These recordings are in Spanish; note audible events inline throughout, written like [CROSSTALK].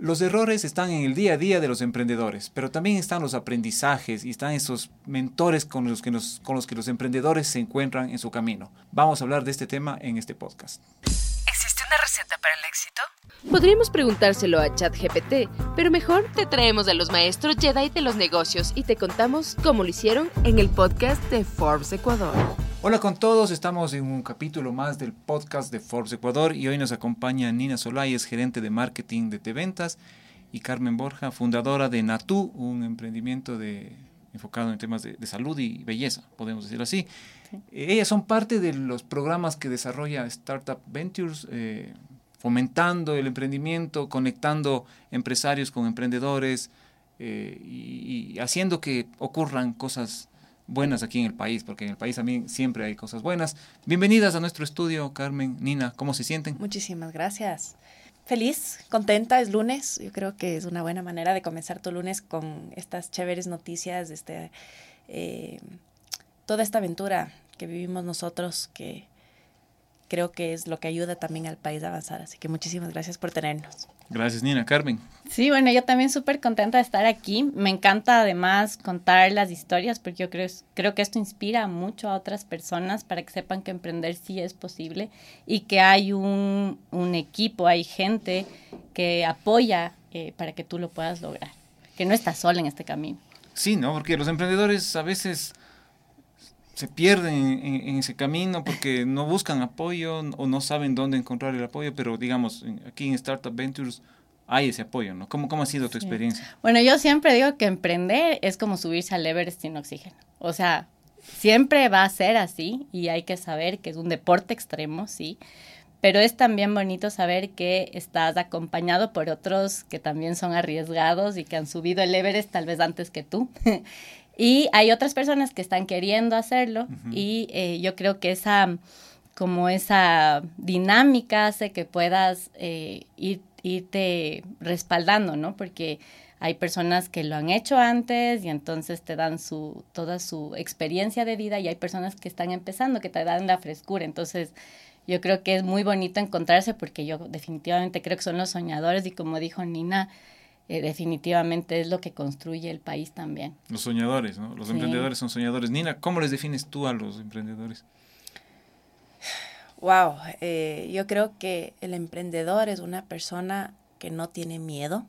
Los errores están en el día a día de los emprendedores, pero también están los aprendizajes y están esos mentores con los que, con los, que los emprendedores se encuentran en su camino. Vamos a hablar de este tema en este podcast. ¿Existe una receta para el éxito? Podríamos preguntárselo a ChatGPT, pero mejor te traemos a los maestros Jedi de los negocios y te contamos cómo lo hicieron en el podcast de Forbes Ecuador. Hola con todos, estamos en un capítulo más del podcast de Forbes Ecuador y hoy nos acompaña Nina Solayes, gerente de marketing de T-Ventas, y Carmen Borja, fundadora de Natu, un emprendimiento de, enfocado en temas de, salud y belleza, podemos decirlo así. Ellas son parte de los programas que desarrolla Startup Ventures, eh, fomentando el emprendimiento, conectando empresarios con emprendedores eh, y haciendo que ocurran cosas buenas aquí en el país, porque en el país también siempre hay cosas buenas. Bienvenidas a nuestro estudio, Carmen, Nina, ¿cómo se sienten? Muchísimas gracias. Feliz, contenta, es lunes. Yo creo que es una buena manera de comenzar tu lunes con estas chéveres noticias, este, eh, toda esta aventura que vivimos nosotros, que creo que es lo que ayuda también al país a avanzar. Así que muchísimas gracias por tenernos. Gracias, Nina. Carmen. Sí, bueno, yo también súper contenta de estar aquí. Me encanta además contar las historias porque yo creo, creo que esto inspira mucho a otras personas para que sepan que emprender sí es posible y que hay un, equipo, hay gente que apoya eh, para que tú lo puedas lograr, que no estás sola en este camino. Sí, ¿no? Porque los emprendedores a veces se pierden en, ese camino porque [LAUGHS] no buscan apoyo o no saben dónde encontrar el apoyo, pero digamos, aquí en Startup Ventures hay ese apoyo, ¿no? ¿Cómo, cómo ha sido tu experiencia? Bueno, yo siempre digo que emprender es como subirse al Everest sin oxígeno. O sea, siempre va a ser así y hay que saber que es un deporte extremo, sí, pero es también bonito saber que estás acompañado por otros que también son arriesgados y que han subido el Everest tal vez antes que tú [LAUGHS] Y hay otras personas que están queriendo hacerlo y eh, yo creo que esa, como esa dinámica hace que puedas eh, ir, irte respaldando, ¿no? Porque hay personas que lo han hecho antes y entonces te dan su, toda su experiencia de vida y hay personas que están empezando, que te dan la frescura. Entonces, yo creo que es muy bonito encontrarse porque yo definitivamente creo que son los soñadores y como dijo Nina, eh, definitivamente es lo que construye el país también. Los soñadores, ¿no? Los emprendedores son soñadores. Nina, ¿cómo les defines tú a los emprendedores? Wow, eh, yo creo que el emprendedor es una persona que no tiene miedo,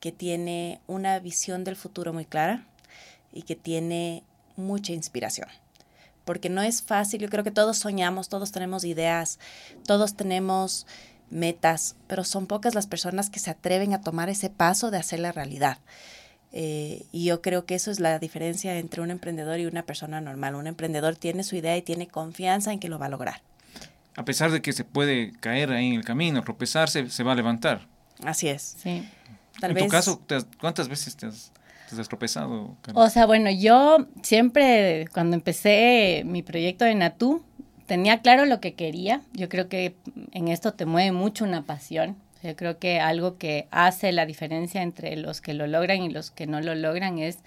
que tiene una visión del futuro muy clara y que tiene mucha inspiración. Porque no es fácil, yo creo que todos soñamos, todos tenemos ideas, todos tenemos metas, pero son pocas las personas que se atreven a tomar ese paso de hacerla realidad. Eh, y yo creo que eso es la diferencia entre un emprendedor y una persona normal. Un emprendedor tiene su idea y tiene confianza en que lo va a lograr. A pesar de que se puede caer ahí en el camino, tropezarse, se va a levantar. Así es. Sí. en tu caso, ¿cuántas veces te has, te has tropezado? O sea, bueno, yo siempre, cuando empecé mi proyecto de Natú, tenía claro lo que quería. Yo creo que en esto te mueve mucho una pasión. Yo creo que algo que hace la diferencia entre los que lo logran y los que no lo logran es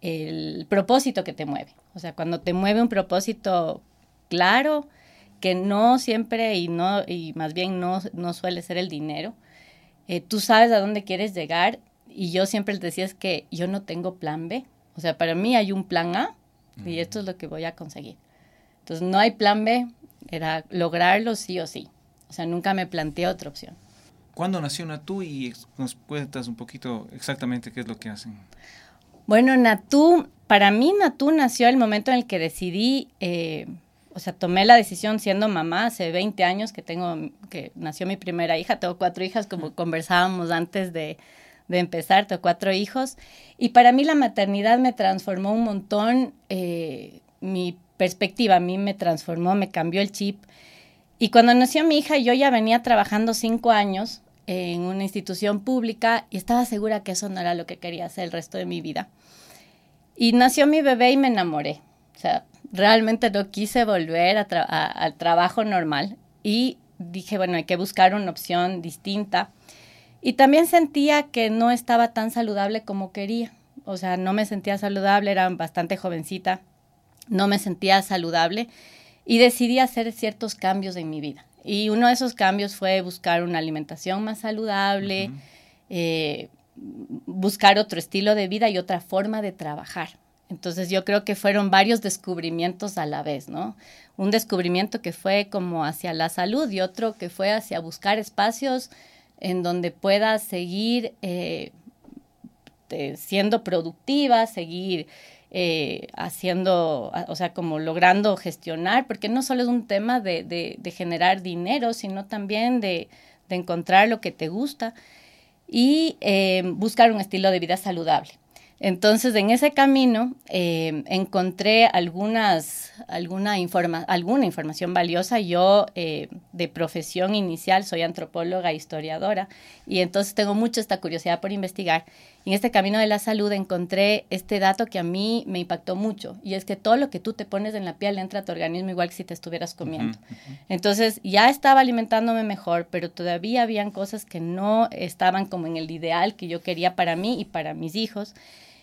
el propósito que te mueve. O sea, cuando te mueve un propósito claro, que no siempre y no y más bien no, no suele ser el dinero, eh, tú sabes a dónde quieres llegar y yo siempre les decía es que yo no tengo plan B. O sea, para mí hay un plan A y esto es lo que voy a conseguir. Entonces no hay plan B, era lograrlo sí o sí. O sea, nunca me planteé otra opción. ¿Cuándo nació Natú y nos cuentas un poquito exactamente qué es lo que hacen? Bueno, Natú, para mí Natú nació el momento en el que decidí, eh, o sea, tomé la decisión siendo mamá hace 20 años que tengo, que nació mi primera hija, tengo cuatro hijas, como conversábamos antes de, de empezar, tengo cuatro hijos, y para mí la maternidad me transformó un montón eh, mi perspectiva, a mí me transformó, me cambió el chip. Y cuando nació mi hija, yo ya venía trabajando cinco años en una institución pública y estaba segura que eso no era lo que quería hacer el resto de mi vida. Y nació mi bebé y me enamoré. O sea, realmente no quise volver al trabajo normal y dije, bueno, hay que buscar una opción distinta. Y también sentía que no estaba tan saludable como quería. O sea, no me sentía saludable, era bastante jovencita no me sentía saludable y decidí hacer ciertos cambios en mi vida. Y uno de esos cambios fue buscar una alimentación más saludable, eh, buscar otro estilo de vida y otra forma de trabajar. Entonces yo creo que fueron varios descubrimientos a la vez, ¿no? Un descubrimiento que fue como hacia la salud y otro que fue hacia buscar espacios en donde pueda seguir eh, siendo productiva, seguir eh, haciendo, o sea, como logrando gestionar, porque no solo es un tema de, generar dinero, sino también de, de, encontrar lo que te gusta y eh, buscar un estilo de vida saludable. Entonces, en ese camino eh, encontré algunas, alguna, informa alguna información valiosa. Yo, eh, de profesión inicial, soy antropóloga e historiadora, y entonces tengo mucho esta curiosidad por investigar. En este camino de la salud encontré este dato que a mí me impactó mucho, y es que todo lo que tú te pones en la piel entra a tu organismo igual que si te estuvieras comiendo. Entonces, ya estaba alimentándome mejor, pero todavía habían cosas que no estaban como en el ideal que yo quería para mí y para mis hijos.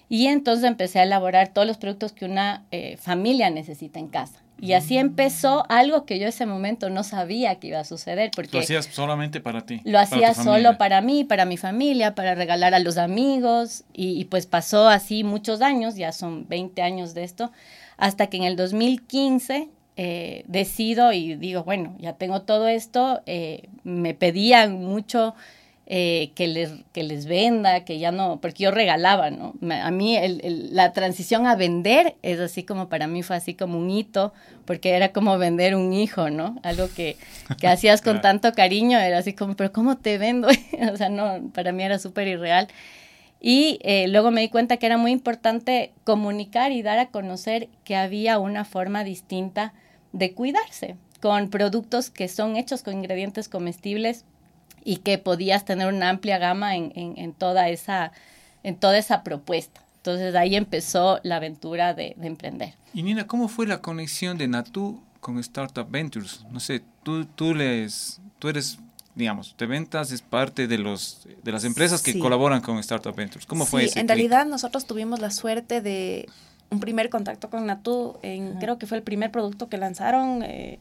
Y entonces empecé a elaborar todos los productos que una eh, familia necesita en casa. Y así mm. empezó algo que yo ese momento no sabía que iba a suceder. Porque lo hacías solamente para ti. Lo hacía solo para mí, para mi familia, para regalar a los amigos. Y, pues pasó así muchos años, ya son 20 años de esto, hasta que en el 2015 eh, decido y digo, bueno, ya tengo todo esto. Eh, me pedían mucho eh, que, les, que les venda, que ya no, porque yo regalaba, ¿no? A mí el, la transición a vender es así como para mí fue así como un hito, porque era como vender un hijo, ¿no? Algo que, que [LAUGHS] hacías con tanto cariño, era así como, pero ¿cómo te vendo? [LAUGHS] o sea, no, para mí era súper irreal. Y eh, luego me di cuenta que era muy importante comunicar y dar a conocer que había una forma distinta de cuidarse con productos que son hechos con ingredientes comestibles y que podías tener una amplia gama en, en, toda, esa, en toda esa propuesta. Entonces ahí empezó la aventura de, emprender. Y Nina, ¿cómo fue la conexión de Natu con Startup Ventures? No sé, tú, tú, les, tú eres, digamos, te ventas es parte de, los, de las empresas que colaboran con Startup Ventures. ¿Cómo fue eso? En realidad nosotros tuvimos la suerte de un primer contacto con Natu, en, creo que fue el primer producto que lanzaron. Eh,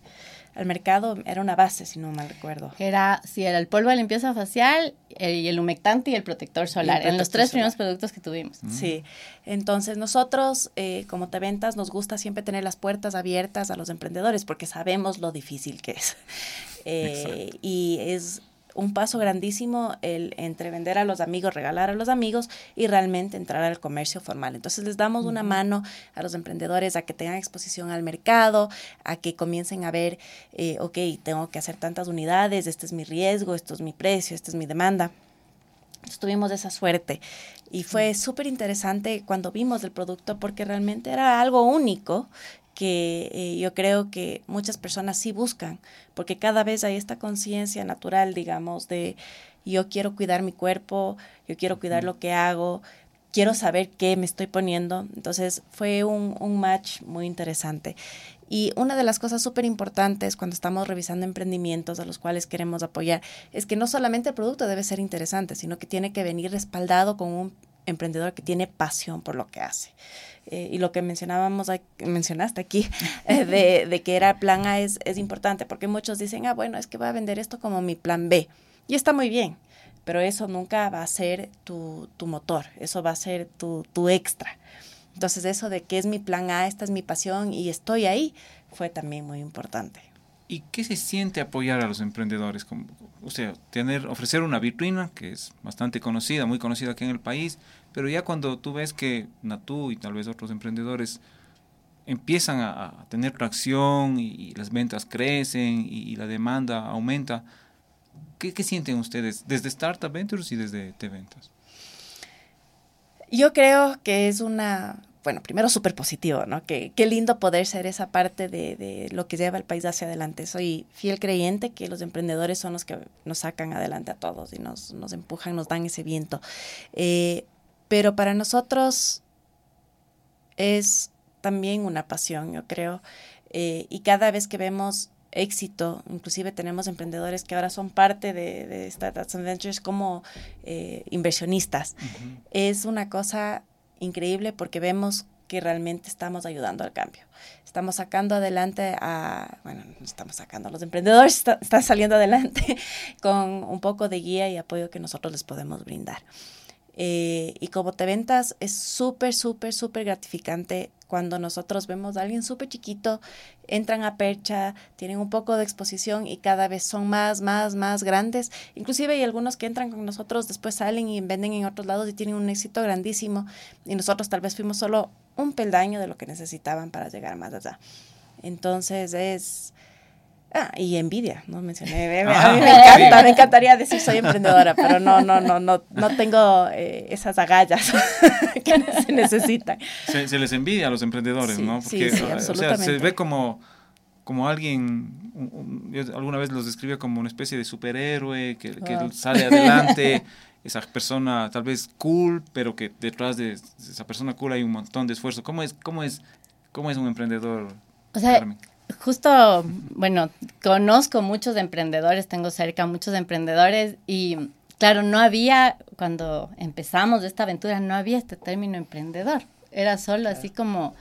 al mercado era una base, si no mal recuerdo. Era, sí, era el polvo de limpieza facial, el, y el humectante y el protector solar, en los tres primeros productos que tuvimos. Mm. Sí, entonces nosotros eh, como te ventas nos gusta siempre tener las puertas abiertas a los emprendedores porque sabemos lo difícil que es. [LAUGHS] Eh, y es un paso grandísimo el entre vender a los amigos, regalar a los amigos y realmente entrar al comercio formal. Entonces les damos una mano a los emprendedores a que tengan exposición al mercado, a que comiencen a ver, eh, ok, tengo que hacer tantas unidades, este es mi riesgo, esto es mi precio, esta es mi demanda. tuvimos esa suerte y fue súper interesante cuando vimos el producto porque realmente era algo único que eh, yo creo que muchas personas sí buscan, porque cada vez hay esta conciencia natural, digamos, de yo quiero cuidar mi cuerpo, yo quiero cuidar lo que hago, quiero saber qué me estoy poniendo. Entonces fue un, un match muy interesante. Y una de las cosas súper importantes cuando estamos revisando emprendimientos a los cuales queremos apoyar es que no solamente el producto debe ser interesante, sino que tiene que venir respaldado con un emprendedor que tiene pasión por lo que hace. Eh, y lo que mencionábamos, mencionaste aquí, [LAUGHS] eh, de, de, que era plan A es, es importante, porque muchos dicen, ah, bueno, es que voy a vender esto como mi plan B. Y está muy bien, pero eso nunca va a ser tu, tu motor, eso va a ser tu, tu extra. Entonces eso de que es mi plan A, esta es mi pasión y estoy ahí, fue también muy importante. ¿Y qué se siente apoyar a los emprendedores? O sea, tener, ofrecer una vitrina que es bastante conocida, muy conocida aquí en el país, pero ya cuando tú ves que Natú y tal vez otros emprendedores empiezan a, tener tracción y, las ventas crecen y, la demanda aumenta, ¿qué, ¿qué, sienten ustedes desde Startup Ventures y desde T-Ventas? Yo creo que es una bueno, primero súper positivo, ¿no? Qué, qué lindo poder ser esa parte de, de, lo que lleva el país hacia adelante. Soy fiel creyente que los emprendedores son los que nos sacan adelante a todos y nos, nos empujan, nos dan ese viento. Eh, pero para nosotros es también una pasión, yo creo. Eh, y cada vez que vemos éxito, inclusive tenemos emprendedores que ahora son parte de, de Startups and Ventures como eh, inversionistas. Es una cosa increíble porque vemos que realmente estamos ayudando al cambio. Estamos sacando adelante a, bueno, estamos sacando, los emprendedores están saliendo adelante [LAUGHS] con un poco de guía y apoyo que nosotros les podemos brindar. Eh, y como te ventas, es súper, súper, súper gratificante cuando nosotros vemos a alguien súper chiquito, entran a percha, tienen un poco de exposición y cada vez son más, más, más grandes. Inclusive hay algunos que entran con nosotros, después salen y venden en otros lados y tienen un éxito grandísimo. Y nosotros tal vez fuimos solo un peldaño de lo que necesitaban para llegar más allá. Entonces es Ah, y envidia, no mencioné. A mí me encanta, me encantaría decir soy emprendedora, pero no, no, no, no, no tengo eh, esas agallas [LAUGHS] que se necesitan. Se, les envidia a los emprendedores, ¿no? Porque, sí, o sea, se ve como, como alguien, yo alguna vez los describía como una especie de superhéroe que, que sale adelante, [LAUGHS] esa persona tal vez cool, pero que detrás de esa persona cool hay un montón de esfuerzo. ¿Cómo es, cómo es, cómo es un emprendedor? O sea, justo, bueno, conozco muchos emprendedores, tengo cerca muchos emprendedores y claro, no había, cuando empezamos esta aventura, no había este término emprendedor. Era solo así como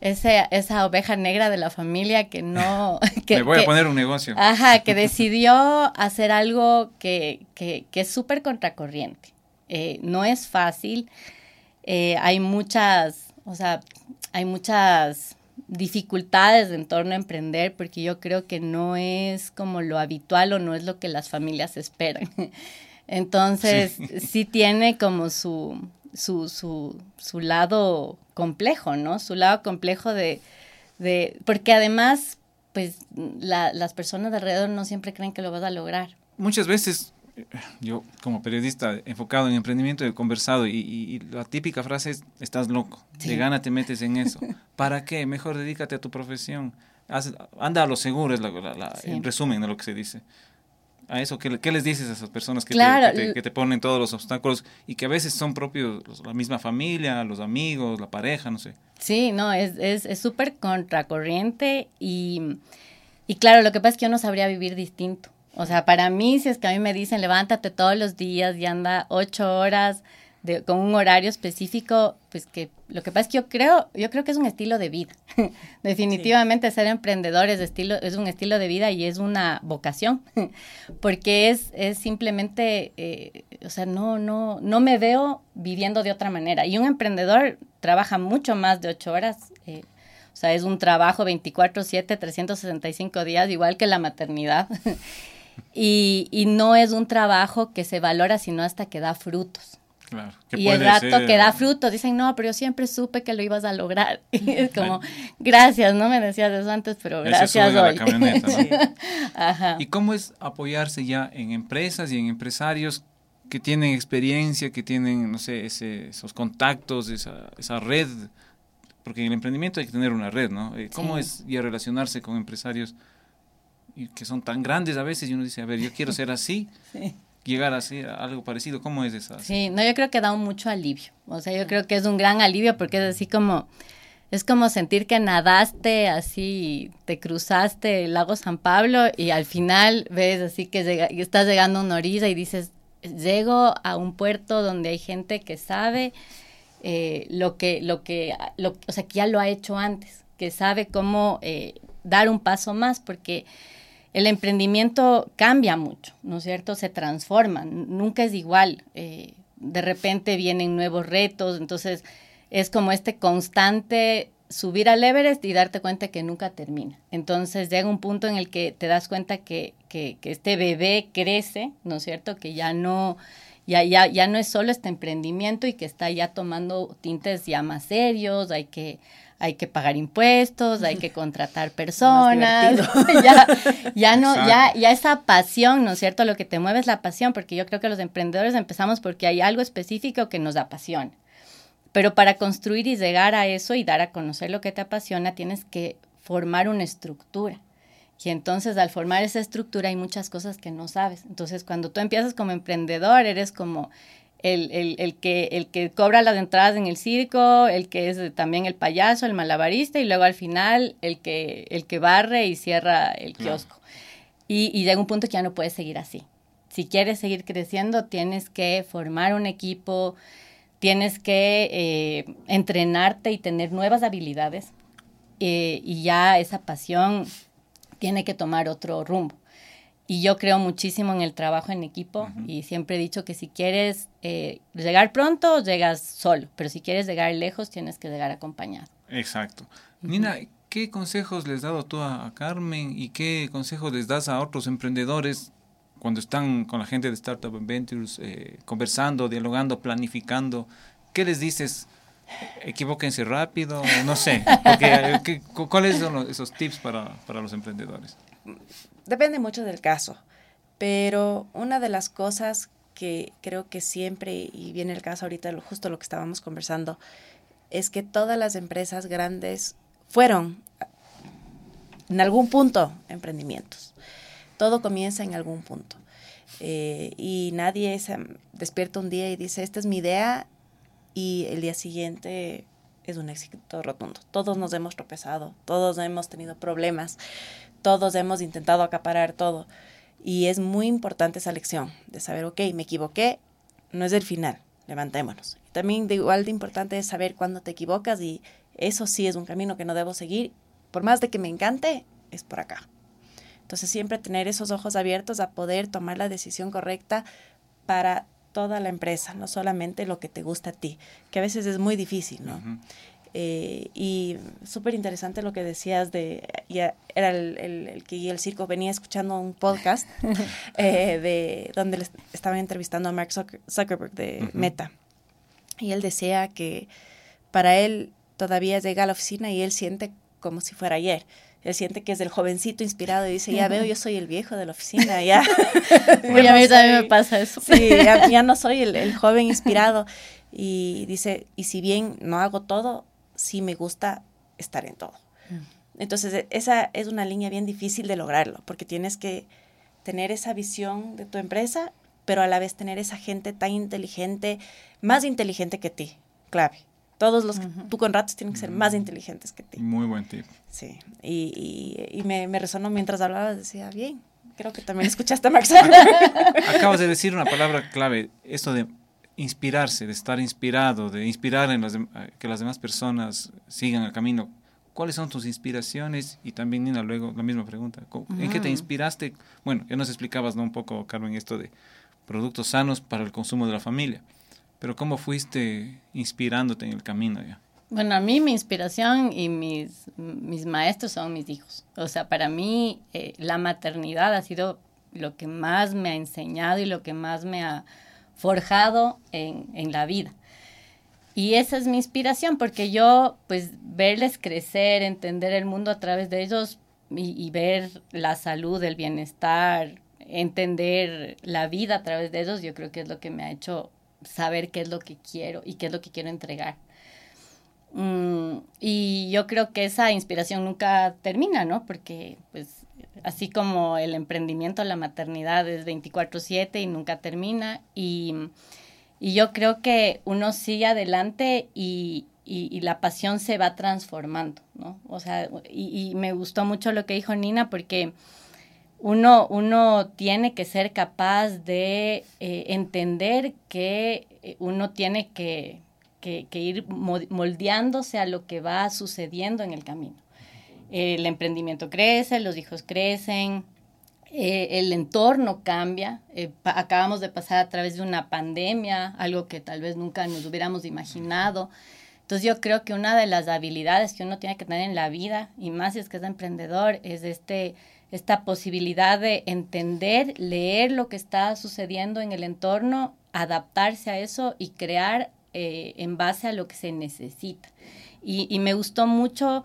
ese, esa oveja negra de la familia que no... [LAUGHS] [LAUGHS] Que, Me voy a poner un negocio. Ajá, que [LAUGHS] decidió hacer algo que, que, que es súper contracorriente. Eh, no es fácil. Eh, hay muchas, o sea, hay muchas dificultades en torno a emprender porque yo creo que no es como lo habitual o no es lo que las familias esperan. [LAUGHS] Entonces, [LAUGHS] sí, tiene como su, su, su, su, lado complejo, ¿no? Su lado complejo de, de porque además, pues la, las personas de alrededor no siempre creen que lo vas a lograr. Muchas veces yo como periodista enfocado en emprendimiento he conversado y, la típica frase es, estás loco, de gana te metes en eso. [LAUGHS] ¿Para qué? Mejor dedícate a tu profesión. anda a lo seguro, es la, el resumen de lo que se dice. A eso, ¿qué, qué les dices a esas personas que, te, que, te, ponen todos los obstáculos y que a veces son propios la misma familia, los amigos, la pareja, no sé? Sí, no, es súper es, contracorriente y, y claro, lo que pasa es que yo no sabría vivir distinto. O sea, para mí, si es que a mí me dicen levántate todos los días y anda ocho horas de, con un horario específico, pues que lo que pasa es que yo creo, yo creo que es un estilo de vida. [LAUGHS] Definitivamente ser emprendedor es, estilo, es un estilo de vida y es una vocación, [LAUGHS] porque es, es simplemente, eh, o sea, no, no, no me veo viviendo de otra manera. Y un emprendedor trabaja mucho más de ocho horas. Eh, o sea, es un trabajo 24/7, 365 días, igual que la maternidad. [LAUGHS] y, y no es un trabajo que se valora sino hasta que da frutos. Claro, y el rato que da frutos, dicen, no, pero yo siempre supe que lo ibas a lograr. [LAUGHS] Y es como, gracias, no me decías eso antes, pero gracias hoy. [LAUGHS] Ajá. ¿Y cómo es apoyarse ya en empresas y en empresarios que tienen experiencia, que tienen, no sé, ese, esos contactos, esa, esa red? Porque en el emprendimiento hay que tener una red, ¿no? Eh, ¿Cómo es ya relacionarse con empresarios? Y que son tan grandes a veces y uno dice, a ver, yo quiero ser así, [LAUGHS] llegar a ser algo parecido, ¿cómo es eso? Sí, no, yo creo que da un mucho alivio, o sea, yo creo que es un gran alivio porque es así como, es como sentir que nadaste así, te cruzaste el lago San Pablo y al final ves así que estás llegando a una orilla y dices, llego a un puerto donde hay gente que sabe eh, lo que, lo que, lo, o sea, que ya lo ha hecho antes, que sabe cómo eh, dar un paso más, porque el emprendimiento cambia mucho, ¿no es cierto? Se transforma, nunca es igual. Eh, de repente vienen nuevos retos, entonces es como este constante subir al Everest y darte cuenta que nunca termina. Entonces llega un punto en el que te das cuenta que, que, que este bebé crece, ¿no es cierto? Que ya no, ya, ya, ya no es solo este emprendimiento y que está ya tomando tintes ya más serios, hay que hay que pagar impuestos, hay que [LAUGHS] contratar personas, [LAUGHS] ya, ya no, ya, ya esa pasión, ¿no es cierto? Lo que te mueve es la pasión, porque yo creo que los emprendedores empezamos porque hay algo específico que nos apasiona. Pero para construir y llegar a eso y dar a conocer lo que te apasiona, tienes que formar una estructura. Y entonces al formar esa estructura hay muchas cosas que no sabes. Entonces cuando tú empiezas como emprendedor, eres como el, el, el, que, el que cobra las entradas en el circo, el que es también el payaso, el malabarista y luego al final el que, el que barre y cierra el kiosco. Y, y llega un punto que ya no puedes seguir así. Si quieres seguir creciendo, tienes que formar un equipo, tienes que eh, entrenarte y tener nuevas habilidades eh, y ya esa pasión tiene que tomar otro rumbo. Y yo creo muchísimo en el trabajo en equipo y siempre he dicho que si quieres eh, llegar pronto, llegas solo, pero si quieres llegar lejos, tienes que llegar acompañado. Exacto. Nina, ¿qué consejos les has dado tú a, Carmen y qué consejos les das a otros emprendedores cuando están con la gente de Startup Ventures eh, conversando, dialogando, planificando? ¿Qué les dices? Equivóquense rápido, no sé. Porque, ¿Cuáles son esos tips para, para los emprendedores? Depende mucho del caso, pero una de las cosas que creo que siempre, y viene el caso ahorita, justo lo que estábamos conversando, es que todas las empresas grandes fueron en algún punto emprendimientos. Todo comienza en algún punto. Eh, y nadie se despierta un día y dice, esta es mi idea, y el día siguiente es un éxito rotundo. Todos nos hemos tropezado, todos hemos tenido problemas, todos hemos intentado acaparar todo. Y es muy importante esa lección de saber, ok, me equivoqué, no es el final, levantémonos. También de igual de importante es saber cuándo te equivocas y eso sí es un camino que no debo seguir. Por más de que me encante, es por acá. Entonces siempre tener esos ojos abiertos a poder tomar la decisión correcta para toda la empresa, no solamente lo que te gusta a ti, que a veces es muy difícil, ¿no? Eh, y súper interesante lo que decías de, ya era el, el, que el circo venía escuchando un podcast [LAUGHS] eh, de donde le estaban entrevistando a Mark Zuckerberg de Meta. Y él decía que para él todavía llega a la oficina y él siente como si fuera ayer. Él siente que es el jovencito inspirado y dice, ya veo, yo soy el viejo de la oficina, ya. [LAUGHS] a mí también me pasa eso. sí, ya, no soy el, el, joven inspirado. Y dice, y si bien no hago todo, sí me gusta estar en todo. Mm. Entonces, e, esa es una línea bien difícil de lograrlo, porque tienes que tener esa visión de tu empresa pero a la vez tener esa gente tan inteligente, más inteligente que ti, clave. Todos los que tú con ratos tienen que ser más inteligentes que ti. Muy buen tip. Sí, y, y, me, me, resonó mientras hablabas, decía, bien, creo que también escuchaste a Max. [LAUGHS] Acabas de decir una palabra clave, esto de inspirarse, de estar inspirado, de inspirar en las, que las demás personas sigan el camino. ¿Cuáles son tus inspiraciones? Y también, Nina, luego la misma pregunta. ¿En qué te inspiraste? Bueno, ya nos explicabas ¿no? un poco, Carmen, esto de productos sanos para el consumo de la familia. Pero ¿cómo fuiste inspirándote en el camino ya? Bueno, a mí mi inspiración y mis, mis maestros son mis hijos. O sea, para mí eh, la maternidad ha sido lo que más me ha enseñado y lo que más me ha forjado en, en la vida. Y esa es mi inspiración, porque yo, pues, verles crecer, entender el mundo a través de ellos y, ver la salud, el bienestar, entender la vida a través de ellos, yo creo que es lo que me ha hecho saber qué es lo que quiero y qué es lo que quiero entregar. Mm, y yo creo que esa inspiración nunca termina, ¿no? Porque pues así como el emprendimiento, la maternidad es 24/7 y nunca termina. Y, y, yo creo que uno sigue adelante y, y, la pasión se va transformando, ¿no? O sea, y, me gustó mucho lo que dijo Nina porque uno, uno tiene que ser capaz de eh, entender que eh, uno tiene que, ir moldeándose a lo que va sucediendo en el camino. El emprendimiento crece, los hijos crecen, eh, el entorno cambia. acabamos de pasar a través de una pandemia, algo que tal vez nunca nos hubiéramos imaginado. Entonces yo creo que una de las habilidades que uno tiene que tener en la vida, y más si es que es emprendedor, es este esta posibilidad de entender, leer lo que está sucediendo en el entorno, adaptarse a eso y crear eh, en base a lo que se necesita. Y, me gustó mucho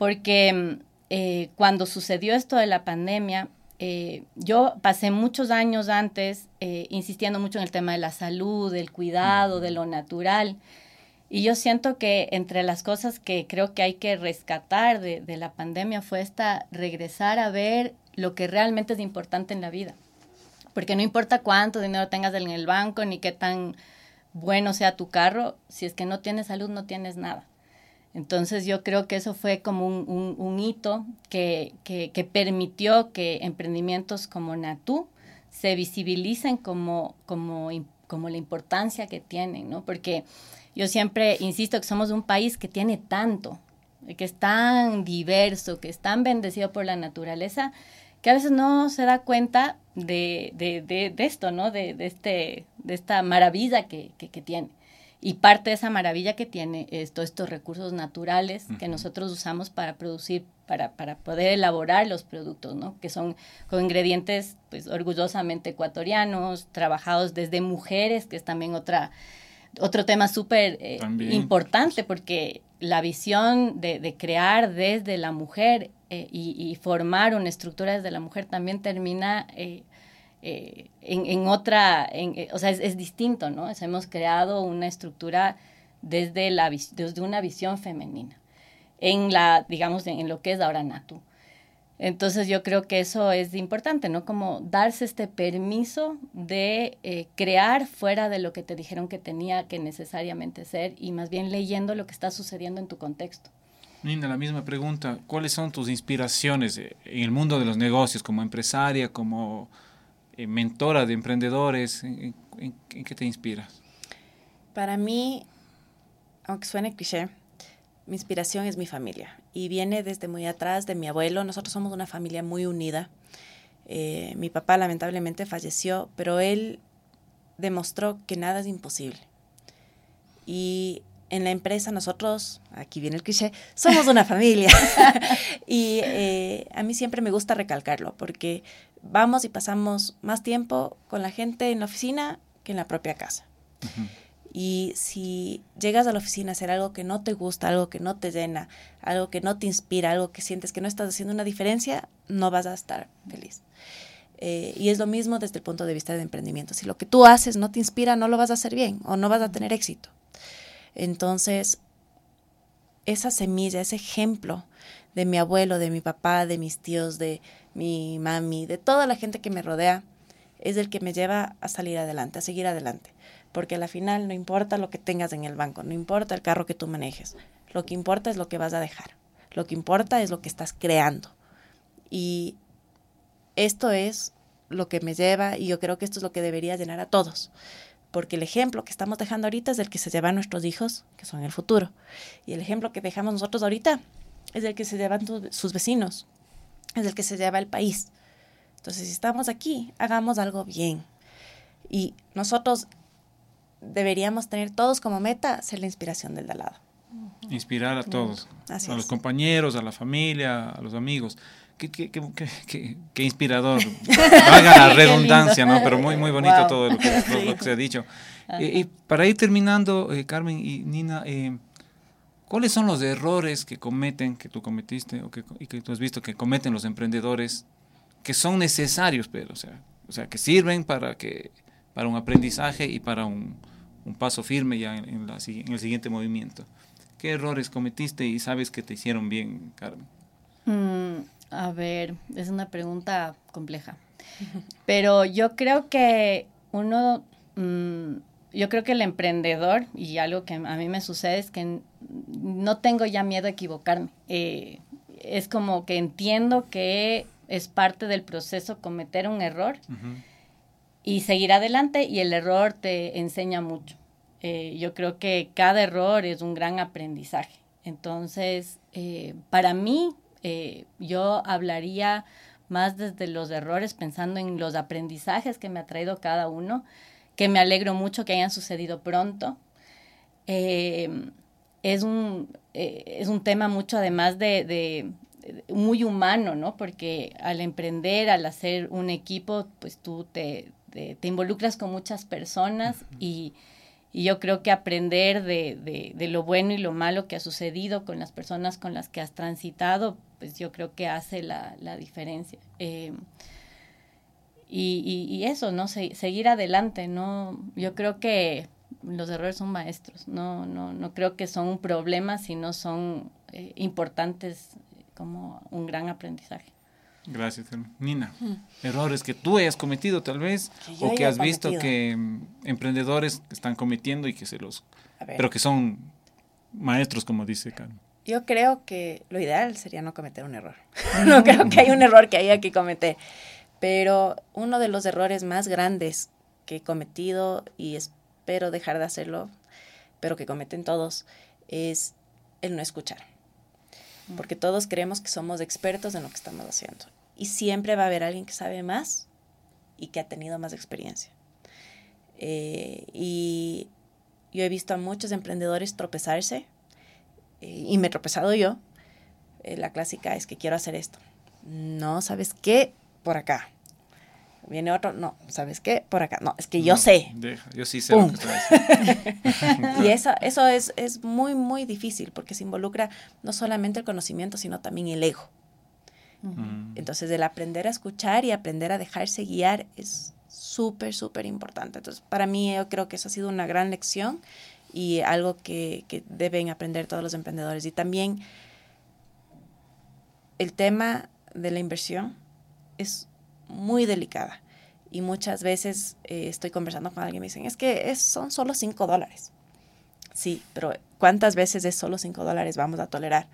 porque eh, cuando sucedió esto de la pandemia, eh, yo pasé muchos años antes insistiendo mucho en el tema de la salud, del cuidado, de lo natural. Y yo siento que entre las cosas que creo que hay que rescatar de, de, la pandemia fue esta regresar a ver lo que realmente es importante en la vida. Porque no importa cuánto dinero tengas en el banco ni qué tan bueno sea tu carro, si es que no tienes salud no tienes nada. Entonces yo creo que eso fue como un, hito que, permitió que emprendimientos como Natu se visibilicen como, la importancia que tienen, ¿no? Porque yo siempre insisto que somos un país que tiene tanto, que es tan diverso, que es tan bendecido por la naturaleza, que a veces no se da cuenta de, de, de, esto, ¿no? De, de, este, de esta maravilla que, tiene. Y parte de esa maravilla que tiene es todos estos recursos naturales que nosotros usamos para producir, para, para poder elaborar los productos, ¿no? Que son con ingredientes, pues, orgullosamente ecuatorianos, trabajados desde mujeres, que es también otra, otro tema súper eh, importante, porque la visión de, de, crear desde la mujer eh, y, y, formar una estructura desde la mujer también termina eh, eh, en, en, otra, en, eh, o sea, es, es, distinto, ¿no? Es, hemos creado una estructura desde, la, desde una visión femenina, en la, digamos, en, en, lo que es ahora Natu. Entonces yo creo que eso es importante, ¿no? Como darse este permiso de eh, crear fuera de lo que te dijeron que tenía que necesariamente ser y más bien leyendo lo que está sucediendo en tu contexto. Nina, la misma pregunta. ¿Cuáles son tus inspiraciones en el mundo de los negocios como empresaria, como eh, mentora de emprendedores? ¿En, en, en, qué te inspiras? Para mí, aunque suene cliché, mi inspiración es mi familia y viene desde muy atrás de mi abuelo. Nosotros somos una familia muy unida. Eh, mi papá lamentablemente falleció, pero él demostró que nada es imposible. Y en la empresa nosotros, aquí viene el cliché, somos una familia. [LAUGHS] y eh, a mí siempre me gusta recalcarlo porque vamos y pasamos más tiempo con la gente en la oficina que en la propia casa. Uh -huh. Y si llegas a la oficina a hacer algo que no te gusta, algo que no te llena, algo que no te inspira, algo que sientes que no estás haciendo una diferencia, no vas a estar feliz. Eh, y es lo mismo desde el punto de vista de emprendimiento. Si lo que tú haces no te inspira, no lo vas a hacer bien o no vas a tener éxito. Entonces, esa semilla, ese ejemplo de mi abuelo, de mi papá, de mis tíos, de mi mami, de toda la gente que me rodea, es el que me lleva a salir adelante, a seguir adelante. Porque al final no importa lo que tengas en el banco, no importa el carro que tú manejes, lo que importa es lo que vas a dejar, lo que importa es lo que estás creando. Y esto es lo que me lleva y yo creo que esto es lo que debería llenar a todos. Porque el ejemplo que estamos dejando ahorita es el que se llevan nuestros hijos, que son el futuro. Y el ejemplo que dejamos nosotros ahorita es el que se llevan sus vecinos, es el que se lleva el país. Entonces, si estamos aquí, hagamos algo bien. Y nosotros deberíamos tener todos como meta ser la inspiración del de al lado. Inspirar a todos, Así a es. los compañeros, a la familia, a los amigos. Qué, qué, qué, qué, inspirador, [LAUGHS] valga la redundancia, ¿no? Pero muy, muy bonito wow. todo lo que, lo, lo que, se ha dicho. Eh, y para ir terminando, eh, Carmen y Nina, eh, ¿cuáles son los errores que cometen, que tú cometiste o que, y que tú has visto que cometen los emprendedores que son necesarios, pero, o sea, o sea que sirven para, que, para un aprendizaje y para un, paso firme ya en, el siguiente movimiento. ¿Qué errores cometiste y sabes que te hicieron bien, Carmen? Mm, a ver, es una pregunta compleja. Pero yo creo que uno, mmm, yo creo que el emprendedor, y algo que a mí me sucede es que no tengo ya miedo a equivocarme. Eh, es como que entiendo que es parte del proceso cometer un error uh -huh. y seguir adelante y el error te enseña mucho. Eh, yo creo que cada error es un gran aprendizaje. Entonces, eh, para mí, eh, yo hablaría más desde los errores, pensando en los aprendizajes que me ha traído cada uno, que me alegro mucho que hayan sucedido pronto. es, un, es un tema mucho además de, de muy humano, ¿no? Porque al emprender, al hacer un equipo, pues tú te, te, te involucras con muchas personas y, y, yo creo que aprender de, de, de, lo bueno y lo malo que ha sucedido con las personas con las que has transitado, pues yo creo que hace la, la diferencia. Eh, y, y, y, eso, ¿no? Se, seguir adelante, ¿no? Yo creo que los errores son maestros, no, no, no creo que son un problema, sino son eh, importantes como un gran aprendizaje. Gracias, Nina. Mm. Errores que tú hayas cometido tal vez que o que has visto que um, emprendedores están cometiendo y que se los... pero que son maestros, como dice Carmen. Yo creo que lo ideal sería no cometer un error. [LAUGHS] no creo que hay un error que haya que cometer. Pero uno de los errores más grandes que he cometido y espero dejar de hacerlo, pero que cometen todos, es el no escuchar. Porque todos creemos que somos expertos en lo que estamos haciendo. Y siempre va a haber alguien que sabe más y que ha tenido más experiencia. Eh, y yo he visto a muchos emprendedores tropezarse eh, y me he tropezado yo. Eh, la clásica es que quiero hacer esto. No, ¿sabes qué? Por acá. Viene otro, no, ¿sabes qué? Por acá. No, es que yo sé. yo sí sé. Lo que [LAUGHS] y eso, eso es, es muy, muy difícil porque se involucra no solamente el conocimiento, sino también el ego. Mm. Entonces, el aprender a escuchar y aprender a dejarse guiar es súper, súper importante. Entonces, para mí yo creo que eso ha sido una gran lección y algo que, que deben aprender todos los emprendedores. Y también el tema de la inversión es muy delicada. Y muchas veces eh, estoy conversando con alguien y me dicen, es que es, son solo 5 dólares. Sí, pero ¿cuántas veces es solo 5 dólares vamos a tolerar?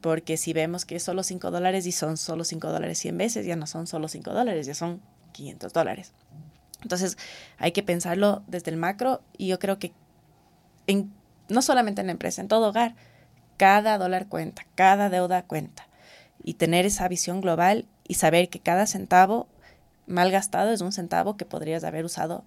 Porque si vemos que es solo 5 dólares y son solo 5 dólares 100 veces, ya no son solo 5 dólares, ya son 500 dólares. Entonces hay que pensarlo desde el macro y yo creo que en, no solamente en la empresa, en todo hogar, cada dólar cuenta, cada deuda cuenta. Y tener esa visión global y saber que cada centavo mal gastado es un centavo que podrías haber usado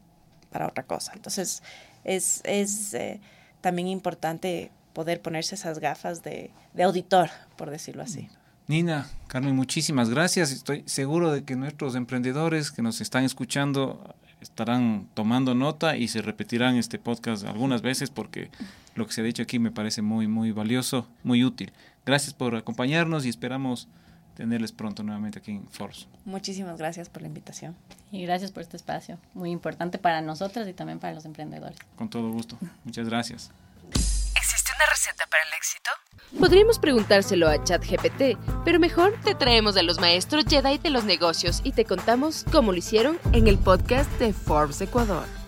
para otra cosa. Entonces es, es eh, también importante poder ponerse esas gafas de, de auditor, por decirlo así. Nina, Carmen, muchísimas gracias. Estoy seguro de que nuestros emprendedores que nos están escuchando estarán tomando nota y se repetirán este podcast algunas veces porque lo que se ha dicho aquí me parece muy, muy valioso, muy útil. Gracias por acompañarnos y esperamos tenerles pronto nuevamente aquí en Force. Muchísimas gracias por la invitación. Y gracias por este espacio, muy importante para nosotros y también para los emprendedores. Con todo gusto. Muchas gracias. ¿Existe una receta para el éxito? Podríamos preguntárselo a ChatGPT, pero mejor te traemos a los maestros Jedi de los negocios y te contamos cómo lo hicieron en el podcast de Forbes Ecuador.